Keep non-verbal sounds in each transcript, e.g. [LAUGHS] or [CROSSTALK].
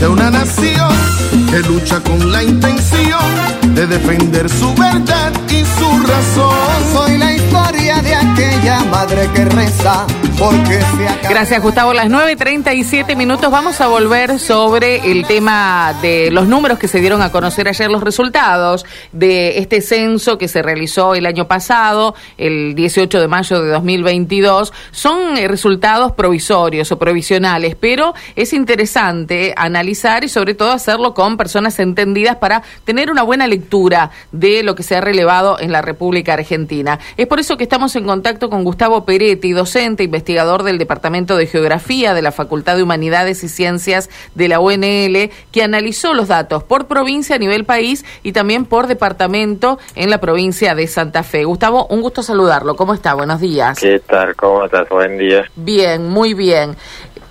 de una nación que lucha con la intención de defender su verdad y su razón. Soy de aquella madre que reza porque se Gracias Gustavo, las 9.37 minutos vamos a volver sobre el tema de los números que se dieron a conocer ayer, los resultados de este censo que se realizó el año pasado, el 18 de mayo de 2022. Son eh, resultados provisorios o provisionales, pero es interesante analizar y sobre todo hacerlo con personas entendidas para tener una buena lectura de lo que se ha relevado en la República Argentina. Es por eso que estamos en contacto con Gustavo Peretti, docente, investigador del Departamento de Geografía de la Facultad de Humanidades y Ciencias de la UNL, que analizó los datos por provincia a nivel país y también por departamento en la provincia de Santa Fe. Gustavo, un gusto saludarlo. ¿Cómo está? Buenos días. ¿Qué tal? ¿Cómo estás? Buen día. Bien, muy bien.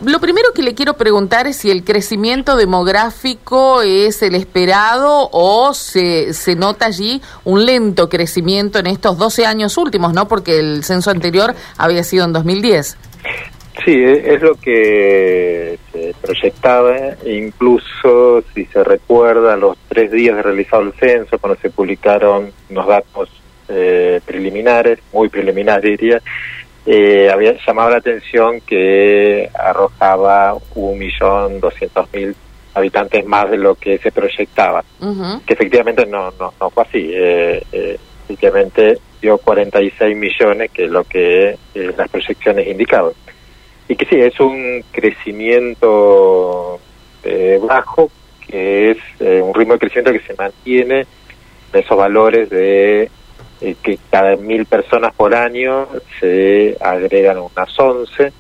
Lo primero que le quiero preguntar es si el crecimiento demográfico es el esperado o se, se nota allí un lento crecimiento en estos 12 años últimos, ¿no? Porque el censo anterior había sido en 2010. Sí, e, es lo que se proyectaba, incluso si se recuerda los tres días de realizado el censo, cuando se publicaron los datos eh, preliminares, muy preliminares diría, eh, había llamado la atención que arrojaba un millón doscientos mil habitantes más de lo que se proyectaba, que efectivamente no, no, no fue así. Eh, efectivamente dio 46 millones, que es lo que eh, las proyecciones indicaban. Y que sí, es un crecimiento eh, bajo, que es eh, un ritmo de crecimiento que se mantiene en esos valores de eh, que cada mil personas por año se agregan unas 11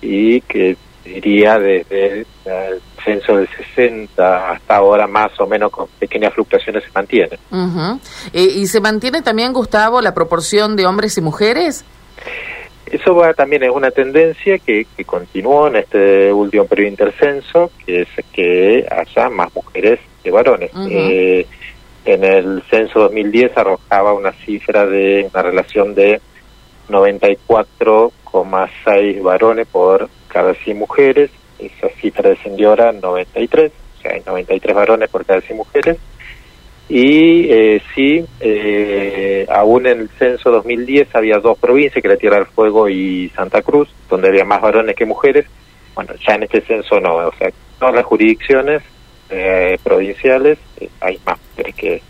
y que diría desde el censo del 60 hasta ahora más o menos con pequeñas fluctuaciones se mantiene. Ujú. Eh, ¿Y se mantiene también, Gustavo, la proporción de hombres y mujeres? Eso va también es una tendencia que, que continuó en este último periodo intercenso, que es que haya más mujeres que varones. Eh, en el censo 2010 arrojaba una cifra de una relación de 94,6 varones por cada 100 mujeres. Esa cifra descendió ahora a 93, o sea, hay 93 varones por cada 100 mujeres. Y eh, sí, eh, aún en el censo 2010 había dos provincias, que era Tierra del Fuego y Santa Cruz, donde había más varones que mujeres. Bueno, ya en este censo no, o sea, todas las jurisdicciones eh, provinciales eh, hay más mujeres que,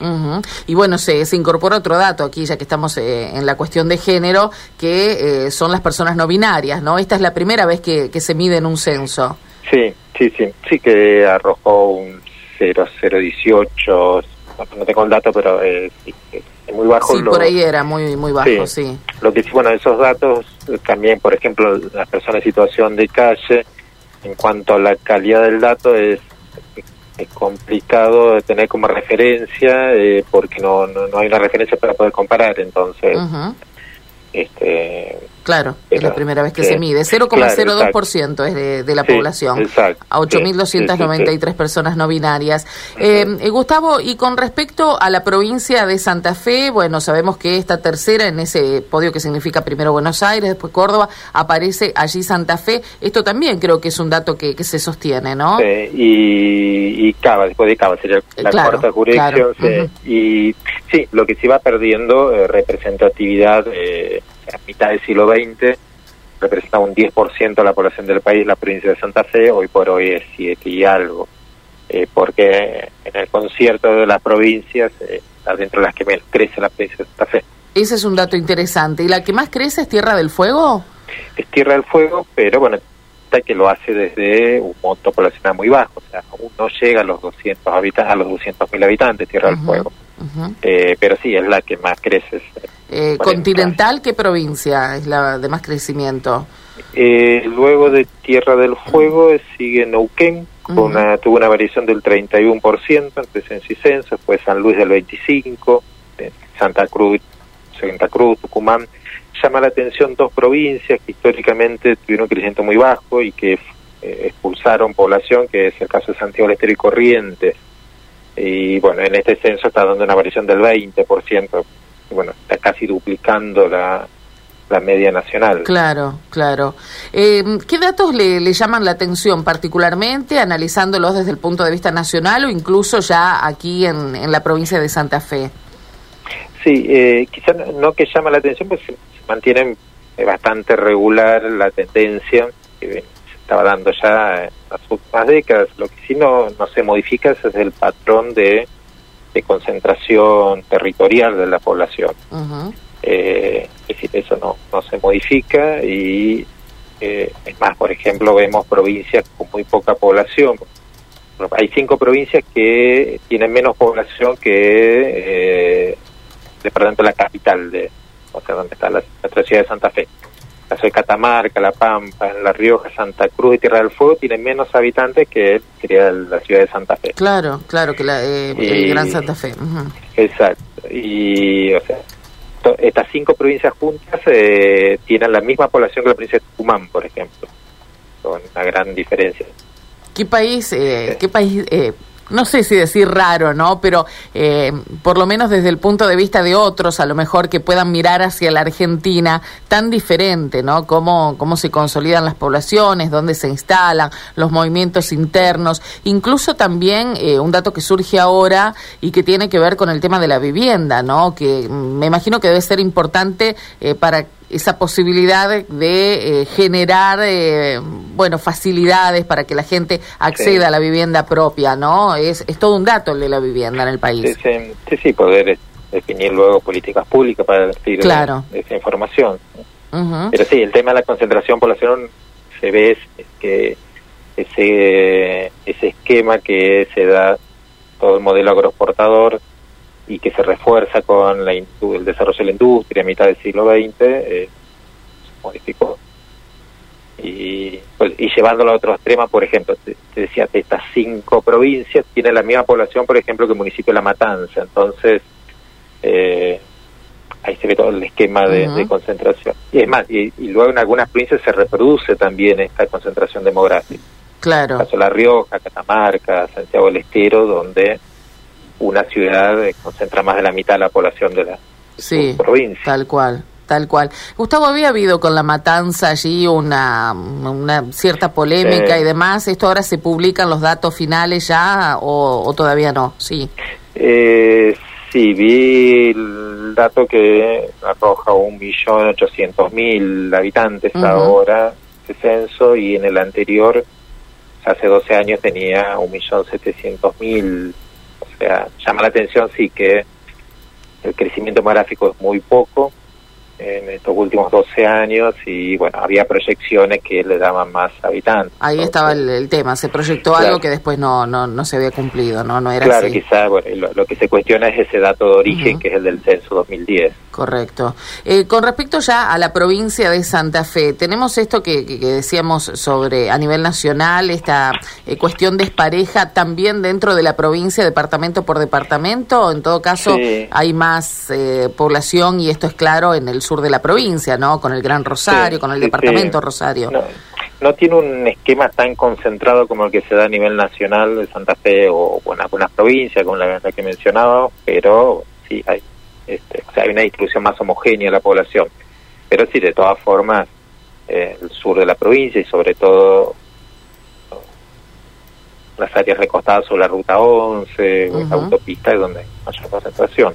Ujú. Y bueno, se, se incorpora otro dato aquí, ya que estamos eh, en la cuestión de género, que eh, son las personas no binarias, ¿no? Esta es la primera vez que, que se mide en un censo. Sí, sí, sí, sí que arrojó un 0,018, no, no tengo el dato, pero eh, es muy bajo. Sí, lo- por ahí era muy, muy bajo, Sí. sí. Lo que sí, bueno, esos datos también, por ejemplo, las personas en situación de calle, en cuanto a la calidad del dato, es, es complicado de tener como referencia eh, porque no, no, no hay una referencia para poder comparar. Entonces, este, Claro, es la primera vez que sí, se mide. 0,02% es de, de la Sí, población. exacto, A sí, 8.293 personas no binarias. Eh, eh, Gustavo, y con respecto a la provincia de Santa Fe, bueno, sabemos que esta tercera en ese podio que significa primero Buenos Aires, después Córdoba, aparece allí Santa Fe. Esto también creo que es un dato que, que se sostiene, ¿no? Sí, y, y Cava, después de Cava sería la Eh, claro, cuarta jurisdicción. claro, sí. Y sí, lo que sí va perdiendo eh, representatividad eh, a mitad del siglo XX, representaba un 10% de la población del país, la provincia de Santa Fe, hoy por hoy es 7 y algo. Eh, porque en el concierto de las provincias, eh, está dentro de las que menos crece la provincia de Santa Fe. Ese es un dato interesante. ¿Y la que más crece es Tierra del Fuego? es Tierra del Fuego, pero bueno, está que lo hace desde un monto poblacional muy bajo, o sea, aún no llega a los 200 habitantes, a los 200.000 habitantes Tierra del Ujú. Eh, pero sí, es la que más crece. Eh, ¿Continental qué provincia es la de más crecimiento? Eh, luego de Tierra del Fuego eh, sigue Neuquén, con una, tuvo una variación del 31% entre censo y censo, después San Luis del 25%, eh, Santa Cruz, Santa Cruz, Tucumán. Llama la atención dos provincias que históricamente tuvieron un crecimiento muy bajo y que eh, expulsaron población, que es el caso de Santiago del Estero y Corrientes. Y bueno, en este censo está dando una variación del 20%, y bueno, está casi duplicando la, la media nacional. Claro, claro. Eh, ¿Qué datos le, le, llaman la atención particularmente, analizándolos desde el punto de vista nacional o incluso ya aquí en, en la provincia de Santa Fe? Sí, eh, quizás no que llama la atención, pues se, mantiene bastante regular la tendencia que estaba dando ya en las últimas décadas. Lo que sí no, no se modifica es el patrón de, de concentración territorial de la población. Uh -huh. Eh, es decir, eso no, no se modifica y eh, es más, por ejemplo, vemos provincias con muy poca población. Hay cinco provincias que tienen menos población que eh, la capital, de, o sea, donde está la, la ciudad de Santa Fe. De Catamarca, La Pampa, La Rioja, Santa Cruz y Tierra del Fuego tienen menos habitantes que sería la ciudad de Santa Fe. Claro, claro, que la, eh, y, el Gran Santa Fe. Uh -huh. Exacto. Y, o sea, estas cinco provincias juntas eh, tienen la misma población que la provincia de Tucumán, por ejemplo, con una gran diferencia. ¿Qué país, eh, qué país eh, no sé si decir raro, ¿no? Pero eh, por lo menos desde el punto de vista de otros, a lo mejor que puedan mirar hacia la Argentina, tan diferente, ¿no? Cómo, cómo se consolidan las poblaciones, dónde se instalan, los movimientos internos, incluso también eh, un dato que surge ahora y que tiene que ver con el tema de la vivienda, ¿no? Que me imagino que debe ser importante eh, para esa posibilidad de eh, generar eh, bueno facilidades para que la gente acceda sí. a la vivienda propia no es, es todo un dato el de la vivienda en el país sí sí, sí poder definir luego políticas públicas para decir claro. esa información uh -huh. pero sí el tema de la concentración población se ve es que ese ese esquema que se da todo el modelo agroexportador y que se refuerza con la, el desarrollo de la industria a mitad del siglo XX, eh, se modificó. Y, pues, y llevándolo a otro extremo, por ejemplo, te, te decía, de estas cinco provincias tiene la misma población, por ejemplo, que el municipio de La Matanza. Entonces, eh, ahí se ve todo el esquema de, uh -huh. de concentración. Y es más, y, y, luego en algunas provincias se reproduce también esta concentración demográfica. Claro. Caso La Rioja, Catamarca, Santiago del Estero, donde una ciudad concentra más de la mitad de la población de la sí, provincia. Tal cual. Tal cual. Gustavo, había habido con la matanza allí una, una cierta polémica y demás. ¿Esto ahora se publican los datos finales ya o, o todavía no? Sí. Eh, sí, vi el dato que arroja un millón ochocientos mil habitantes uh -huh. ahora de censo y en el anterior, hace 12 años, tenía un millón setecientos mil o sea, llama la atención sí que el crecimiento demográfico es muy poco en estos últimos 12 años y bueno, había proyecciones que le daban más habitantes. Ahí estaba el, el, tema, se proyectó claro. algo que después no, no, no se había cumplido, ¿no? No era claro, así. quizá, bueno, lo, lo, que se cuestiona es ese dato de origen uh -huh. que es el del censo 2010. Correcto. Eh, con respecto ya a la provincia de Santa Fe, tenemos esto que, que, decíamos sobre a nivel nacional, esta eh, cuestión despareja también dentro de la provincia, departamento por departamento, en todo caso sí. hay más eh, población y esto es claro en el sur de la provincia, ¿no? Con el Gran Rosario, sí, con el sí, departamento Rosario. No, no, tiene un esquema tan concentrado como el que se da a nivel nacional de Santa Fe o, en algunas provincias, como la, la que mencionaba, pero sí hay este, o sea, hay una distribución más homogénea de la población. Pero sí, de todas formas, eh, el sur de la provincia y sobre todo las áreas recostadas sobre la ruta 11, uh -huh. la autopista, es donde hay mayor concentración.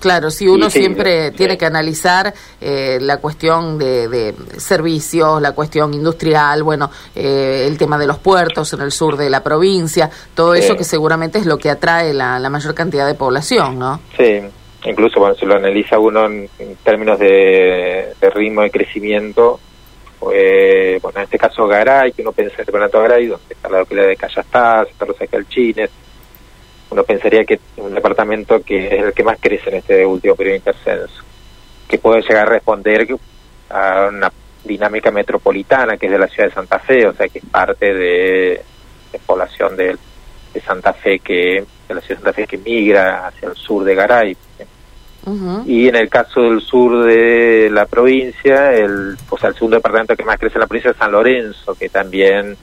Claro, si uno sí, siempre sí. tiene que analizar eh, la cuestión de, de, servicios, la cuestión industrial, bueno, eh, el tema de los puertos en el sur de la provincia, todo sí. eso que seguramente es lo que atrae la, la, mayor cantidad de población, ¿no? Sí, incluso cuando se lo analiza uno en, términos de, ritmo de crecimiento, eh, bueno, en este caso Garay, que uno piensa en el de Garay, donde está la localidad de Callastá, Santa Rosa de Calchines, uno pensaría que un departamento que es el que más crece en este último periodo de intercenso, que puede llegar a responder a una dinámica metropolitana que es de la ciudad de Santa Fe, o sea que es parte de, de población de, Santa Fe que de la ciudad de Santa Fe que migra hacia el sur de Garay. Uh -huh. Y en el caso del sur de la provincia, el, o sea, el segundo departamento que más crece en la provincia es San Lorenzo, que también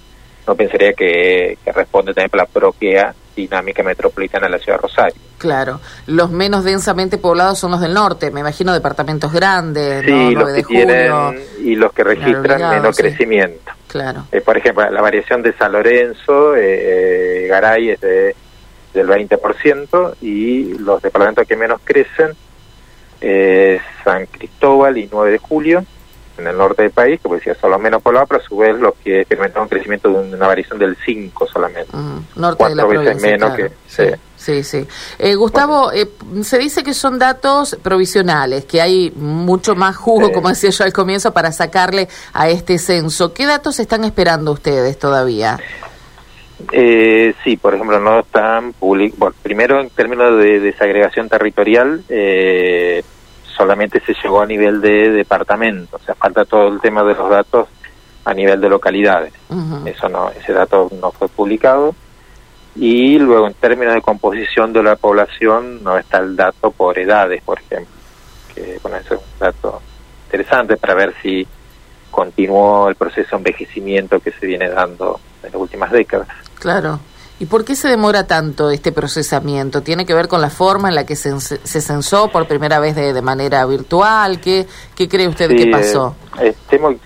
no pensaría que, que responde también por la propia dinámica metropolitana de la ciudad de Rosario. Claro, los menos densamente poblados son los del norte, me imagino departamentos grandes, sí, los que tienen y los que registran menos crecimiento. Claro. Eh, por ejemplo, la variación de San Lorenzo, eh, Garay es de, del 20% y los departamentos que menos crecen es San Cristóbal y 9 de Julio en el norte del país, que decía son los menos poblados, pero a su vez los que experimentaron un crecimiento de una variación del 5 solamente. norte de la veces menos que... Sí, sí. Eh, Gustavo, eh, se dice que son datos provisionales, que hay mucho más jugo, como decía yo al comienzo, para sacarle a este censo. ¿Qué datos están esperando ustedes todavía? Eh, sí, por ejemplo, no están públicos. primero, en términos de desagregación territorial, eh, solamente se llegó a nivel de departamento, o sea, falta todo el tema de los datos a nivel de localidades. Eso no, ese dato no fue publicado. Y luego, en términos de composición de la población, no está el dato por edades, por ejemplo. Que, bueno, eso es un dato interesante para ver si continuó el proceso de envejecimiento que se viene dando en las últimas décadas. Claro. ¿Y por qué se demora tanto este procesamiento? ¿Tiene que ver con la forma en la que se, se censó por primera vez de, manera virtual? ¿Qué, qué cree usted que pasó? Eh, estimo,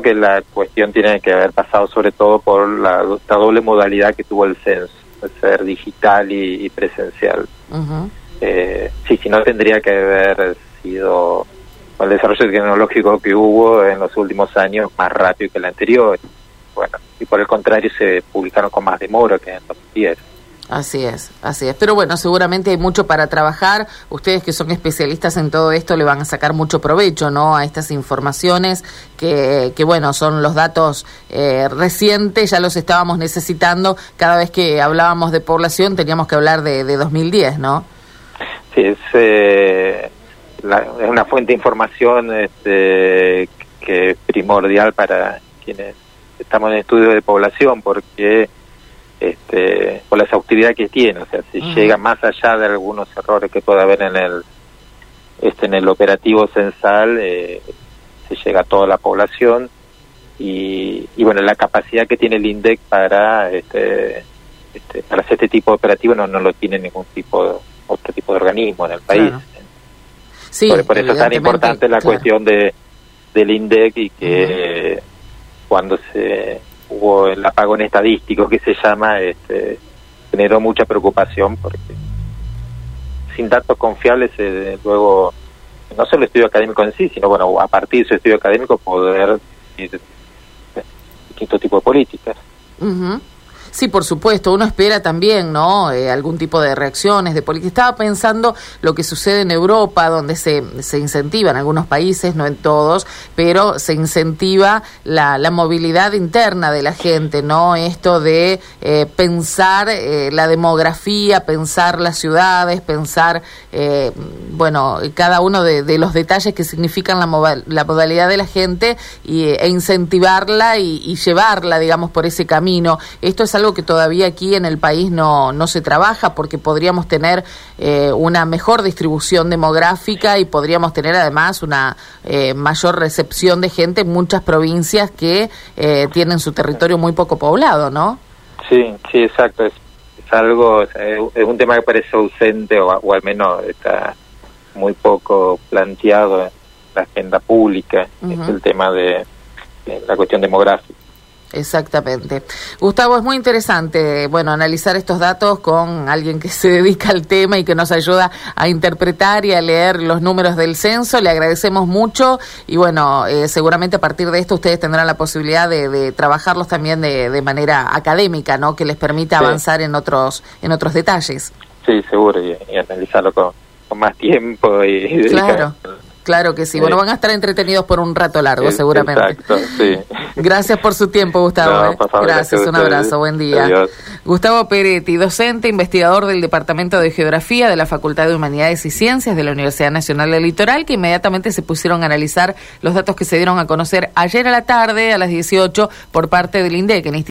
que la cuestión tiene que haber pasado sobre todo por la, doble modalidad que tuvo el censo, de ser digital y, presencial. eh, sí, si no tendría que haber sido el desarrollo tecnológico que hubo en los últimos años más rápido que el anterior bueno, y por el contrario se publicaron con más demora que en 2010. Así es, así es. Pero bueno, seguramente hay mucho para trabajar. Ustedes que son especialistas en todo esto le van a sacar mucho provecho, ¿no? A estas informaciones que, que bueno, son los datos eh, recientes, ya los estábamos necesitando. Cada vez que hablábamos de población teníamos que hablar de, de 2010, ¿no? Sí, es, eh, es una fuente de información este, que es primordial para quienes estamos en estudio de población porque este, por la exhaustividad que tiene, o sea, si llega más allá de algunos errores que puede haber en el este en el operativo censal, eh, se llega a toda la población y, y bueno, la capacidad que tiene el INDEC para este, este, para hacer este tipo de operativo no, no lo tiene ningún tipo otro tipo de organismo en el país. Sí, por, eso es tan importante la cuestión de del INDEC y que cuando se hubo el apagón estadístico que se llama, este, generó mucha preocupación porque sin datos confiables eh, luego no solo el estudio académico en sí, sino bueno, a partir de su estudio académico poder distintos tipos de políticas. Sí, por supuesto, uno espera también, ¿no? Eh, algún tipo de reacciones de política. Estaba pensando lo que sucede en Europa, donde se, se incentiva en algunos países, no en todos, pero se incentiva la, la movilidad interna de la gente, ¿no? Esto de eh, pensar eh, la demografía, pensar las ciudades, pensar, bueno, cada uno de, los detalles que significan la, la modalidad de la gente y, e incentivarla y, y llevarla, digamos, por ese camino. Esto es algo que todavía aquí en el país no, no se trabaja porque podríamos tener eh, una mejor distribución demográfica y podríamos tener además una eh, mayor recepción de gente en muchas provincias que eh, tienen su territorio muy poco poblado, ¿no? Sí, sí, exacto. Es, algo, es, un tema que parece ausente o, al menos está muy poco planteado en la agenda pública, es el tema de la cuestión demográfica. Exactamente. Gustavo, es muy interesante, bueno, analizar estos datos con alguien que se [LAUGHS] dedica al tema y que nos ayuda a interpretar y a leer los números del censo. Le agradecemos mucho y bueno, eh, seguramente a partir de esto ustedes tendrán la posibilidad de, trabajarlos también de, de, manera académica, ¿no? Que les permita avanzar en otros en otros detalles. Sí, seguro y, analizarlo con, más tiempo y [LAUGHS] claro. Claro que sí. Bueno, van a estar entretenidos por un rato largo, seguramente. Exacto, sí. [LAUGHS] Gracias por su tiempo, Gustavo. ¿eh? gracias, un abrazo, buen día. Gustavo Peretti, docente, investigador del Departamento de Geografía de la Facultad de Humanidades y Ciencias de la Universidad Nacional del Litoral, que inmediatamente se pusieron a analizar los datos que se dieron a conocer ayer a la tarde, a las 18, por parte del INDEC,